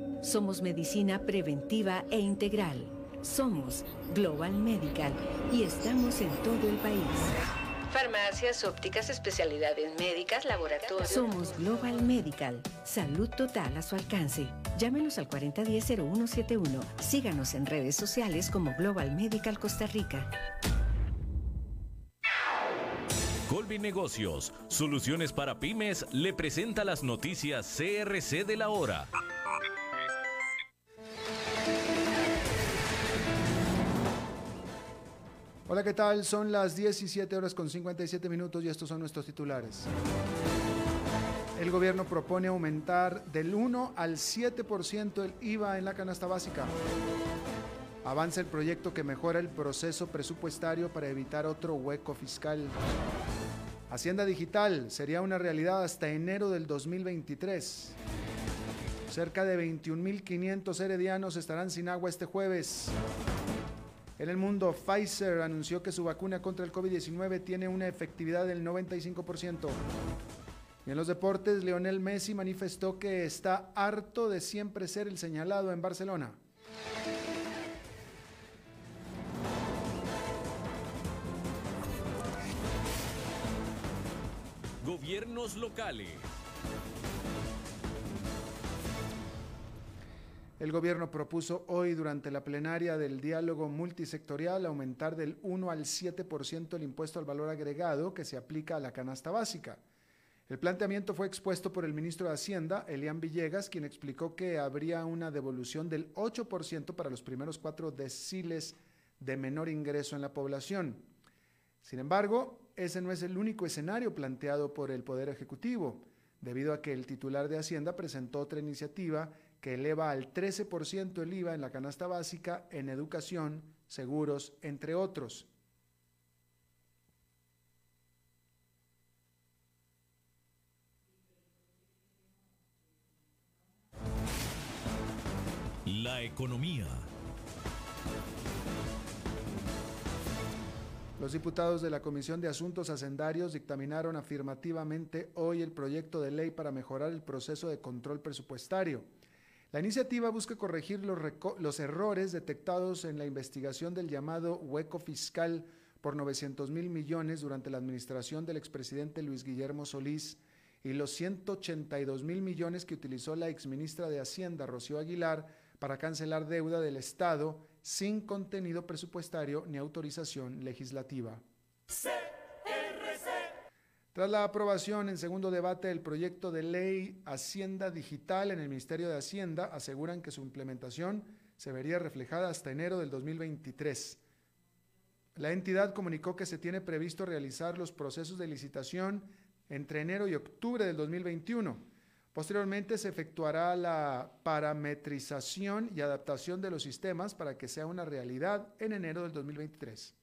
Somos medicina preventiva e integral. Somos Global Medical y estamos en todo el país. Farmacias, ópticas, especialidades médicas, laboratorios. Somos Global Medical. Salud total a su alcance. Llámenos al 4010-0171. Síganos en redes sociales como Global Medical Costa Rica. Colby Negocios, soluciones para pymes, le presenta las noticias CRC de la hora. Hola, ¿qué tal? Son las 17 horas con 57 minutos y estos son nuestros titulares. El gobierno propone aumentar del 1 al 7% el IVA en la canasta básica. Avanza el proyecto que mejora el proceso presupuestario para evitar otro hueco fiscal. Hacienda Digital sería una realidad hasta enero del 2023. Cerca de 21.500 heredianos estarán sin agua este jueves. En el mundo, Pfizer anunció que su vacuna contra el COVID-19 tiene una efectividad del 95%. Y en los deportes, Leonel Messi manifestó que está harto de siempre ser el señalado en Barcelona. Gobiernos locales. El gobierno propuso hoy durante la plenaria del diálogo multisectorial aumentar del 1 al 7% el impuesto al valor agregado que se aplica a la canasta básica. El planteamiento fue expuesto por el ministro de Hacienda, Elian Villegas, quien explicó que habría una devolución del 8% para los primeros cuatro deciles de menor ingreso en la población. Sin embargo, ese no es el único escenario planteado por el Poder Ejecutivo, debido a que el titular de Hacienda presentó otra iniciativa que eleva al 13% el IVA en la canasta básica en educación, seguros, entre otros. La economía. Los diputados de la Comisión de Asuntos Hacendarios dictaminaron afirmativamente hoy el proyecto de ley para mejorar el proceso de control presupuestario. La iniciativa busca corregir los, errores detectados en la investigación del llamado hueco fiscal por 900 mil millones durante la administración del expresidente Luis Guillermo Solís y los 182 mil millones que utilizó la exministra de Hacienda Rocío Aguilar para cancelar deuda del Estado sin contenido presupuestario ni autorización legislativa. Tras la aprobación en segundo debate del proyecto de ley Hacienda Digital en el Ministerio de Hacienda, aseguran que su implementación se vería reflejada hasta enero del 2023. La entidad comunicó que se tiene previsto realizar los procesos de licitación entre enero y octubre del 2021. Posteriormente se efectuará la parametrización y adaptación de los sistemas para que sea una realidad en enero del 2023.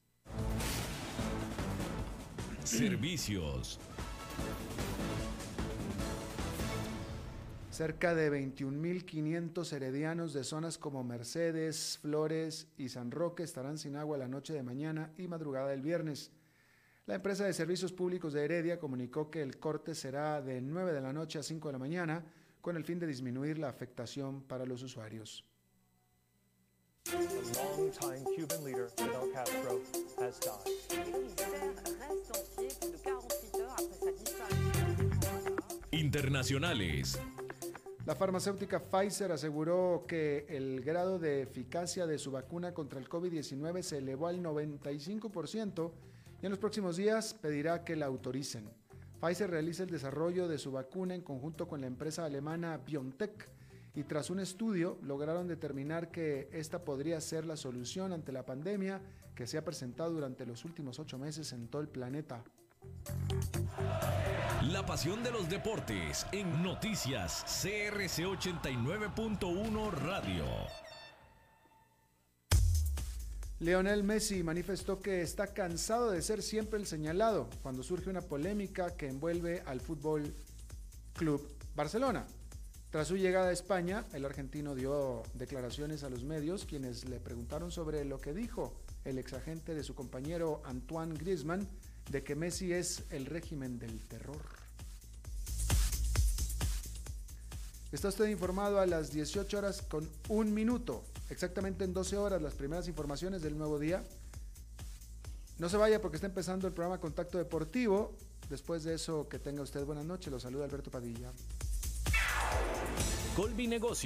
Servicios. Cerca de 21.500 heredianos de zonas como Mercedes, Flores y San Roque estarán sin agua la noche de mañana y madrugada del viernes. La empresa de servicios públicos de Heredia comunicó que el corte será de 9 de la noche a 5 de la mañana con el fin de disminuir la afectación para los usuarios. Internacionales. La farmacéutica Pfizer aseguró que el grado de eficacia de su vacuna contra el COVID-19 se elevó al 95% y en los próximos días pedirá que la autoricen. Pfizer realiza el desarrollo de su vacuna en conjunto con la empresa alemana BioNTech y tras un estudio lograron determinar que esta podría ser la solución ante la pandemia que se ha presentado durante los últimos ocho meses en todo el planeta. La pasión de los deportes en noticias CRC 89.1 Radio. Leonel Messi manifestó que está cansado de ser siempre el señalado cuando surge una polémica que envuelve al Fútbol Club Barcelona. Tras su llegada a España, el argentino dio declaraciones a los medios quienes le preguntaron sobre lo que dijo el exagente de su compañero Antoine Griezmann de que Messi es el régimen del terror. Está usted informado a las 18 horas con un minuto. exactamente en 12 horas las primeras informaciones del nuevo día. No se vaya porque está empezando el programa Contacto Deportivo. Después de eso, que tenga usted buena noche. Lo saluda Alberto Padilla. Colby Negocio.